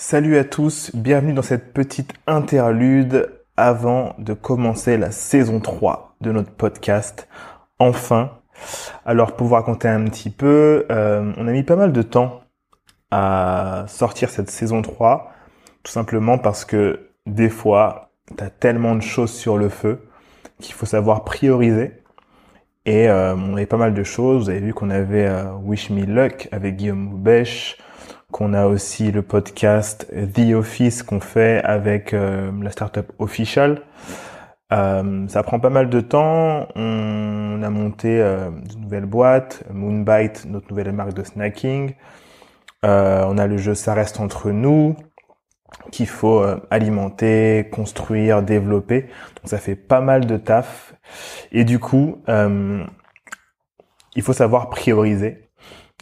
Salut à tous, bienvenue dans cette petite interlude avant de commencer la saison 3 de notre podcast. Enfin, alors pour vous raconter un petit peu, euh, on a mis pas mal de temps à sortir cette saison 3, tout simplement parce que des fois, t'as tellement de choses sur le feu qu'il faut savoir prioriser. Et euh, on avait pas mal de choses. Vous avez vu qu'on avait euh, Wish Me Luck avec Guillaume Moubèche, qu'on a aussi le podcast The Office qu'on fait avec euh, la startup Official. ça prend pas mal de temps. On a monté une nouvelle boîte, Moonbite, notre nouvelle marque de snacking. on a le jeu Ça reste entre nous qu'il faut alimenter, construire, développer. Donc ça fait pas mal de taf. Et du coup, euh, il faut savoir prioriser.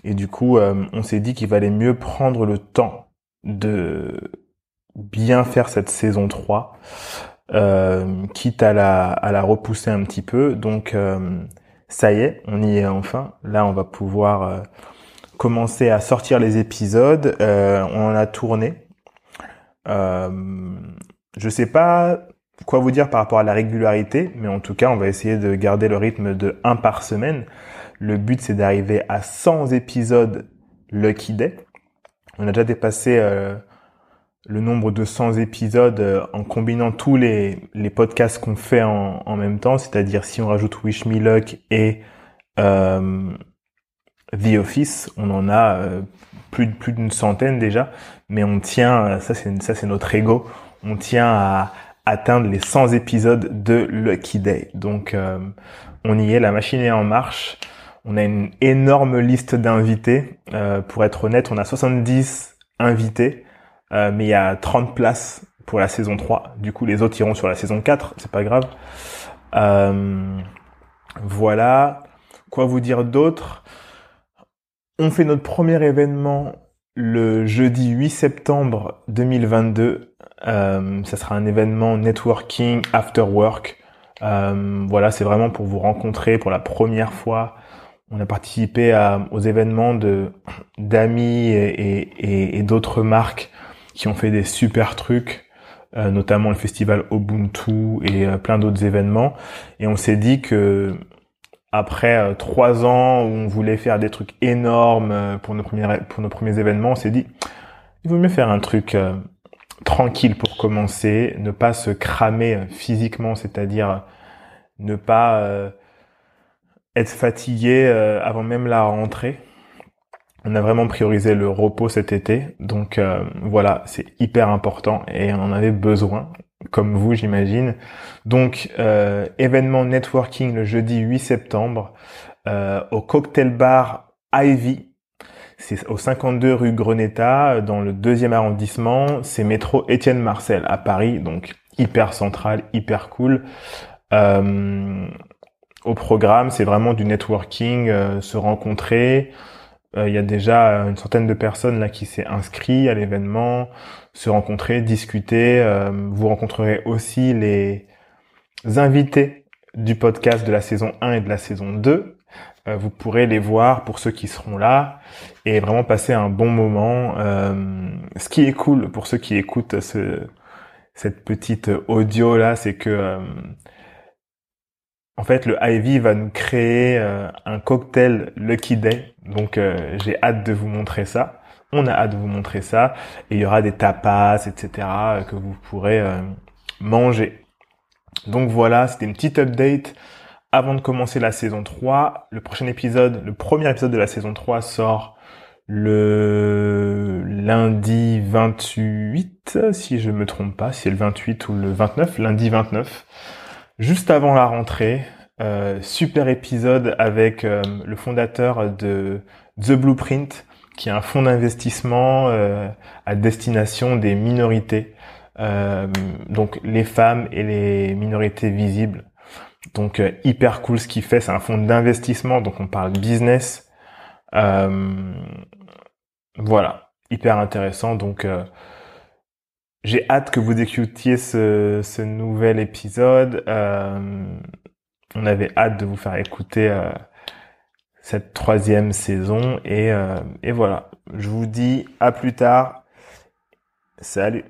Et du coup, euh, on s'est dit qu'il valait mieux prendre le temps de bien faire cette saison 3, euh, quitte à la, repousser un petit peu. Donc, ça y est, on y est enfin. Là, on va pouvoir commencer à sortir les épisodes. on en a tourné. je sais pas quoi vous dire par rapport à la régularité, mais en tout cas, on va essayer de garder le rythme de 1 par semaine. Le but, c'est d'arriver à 100 épisodes Lucky Day. On a déjà dépassé euh, le nombre de 100 épisodes euh, en combinant tous les, les podcasts qu'on fait en, en, même temps, c'est-à-dire si on rajoute Wish Me Luck et euh, The Office, on en a plus, plus d'une centaine déjà, mais on tient, ça c'est, ça c'est notre ego, on tient à, atteindre les 100 épisodes de Lucky Day. Donc euh, on y est, la machine est en marche. On a une énorme liste d'invités. Euh, pour être honnête, on a 70 invités, euh, mais il y a 30 places pour la saison 3. Du coup, les autres iront sur la saison 4, c'est pas grave. voilà. Quoi vous dire d'autre? On fait notre premier événement le jeudi 8 septembre 2022. Euh, ça sera un événement networking after work. Euh, voilà, c'est vraiment pour vous rencontrer pour la première fois. On a participé aux événements de d'amis et, d'autres marques qui ont fait des super trucs, euh, notamment le festival Ubuntu et euh, plein d'autres événements. Et on s'est dit que après euh, trois ans où on voulait faire des trucs énormes pour nos premiers pour nos premiers événements, on s'est dit il vaut mieux faire un truc tranquille pour commencer, ne pas se cramer physiquement, c'est-à-dire ne pas être fatigué avant même la rentrée. On a vraiment priorisé le repos cet été, donc voilà, c'est hyper important et on en avait besoin comme vous, j'imagine. Donc, euh, événement networking le jeudi 8 septembre euh, au cocktail bar Ivy. C'est au 52 rue Greneta, dans le deuxième arrondissement. C'est métro Étienne Marcel à Paris, donc hyper central, hyper cool. Au programme, c'est vraiment du networking, euh, se rencontrer. Euh, il y a déjà une centaine de personnes là qui s'est inscrit à l'événement se rencontrer, discuter. Euh, vous rencontrerez aussi les invités du podcast de la saison 1 et de la saison 2. Euh, vous pourrez les voir pour ceux qui seront là et vraiment passer un bon moment. Ce qui est cool pour ceux qui écoutent ce, cette petite audio là, c'est que en fait le Ivy va nous créer un cocktail Lucky Day. Donc j'ai hâte de vous montrer ça. On a hâte de vous montrer ça. Et il y aura des tapas, etc. que vous pourrez euh, manger. Donc voilà, c'était une petite update avant de commencer la saison 3. Le prochain épisode, le premier épisode de la saison 3 sort le lundi 28, si je me trompe pas, si c'est le 28 ou le 29, lundi 29, juste avant la rentrée. Euh, super épisode avec euh, le fondateur de The Blueprint, qui est un fonds d'investissement euh, à destination des minorités, donc les femmes et les minorités visibles. Donc hyper cool ce qu'il fait, c'est un fonds d'investissement, donc on parle business. voilà, hyper intéressant. Donc j'ai hâte que vous écoutiez ce, ce nouvel épisode. on avait hâte de vous faire écouter cette troisième saison. Et, euh, et voilà, je vous dis à plus tard Salut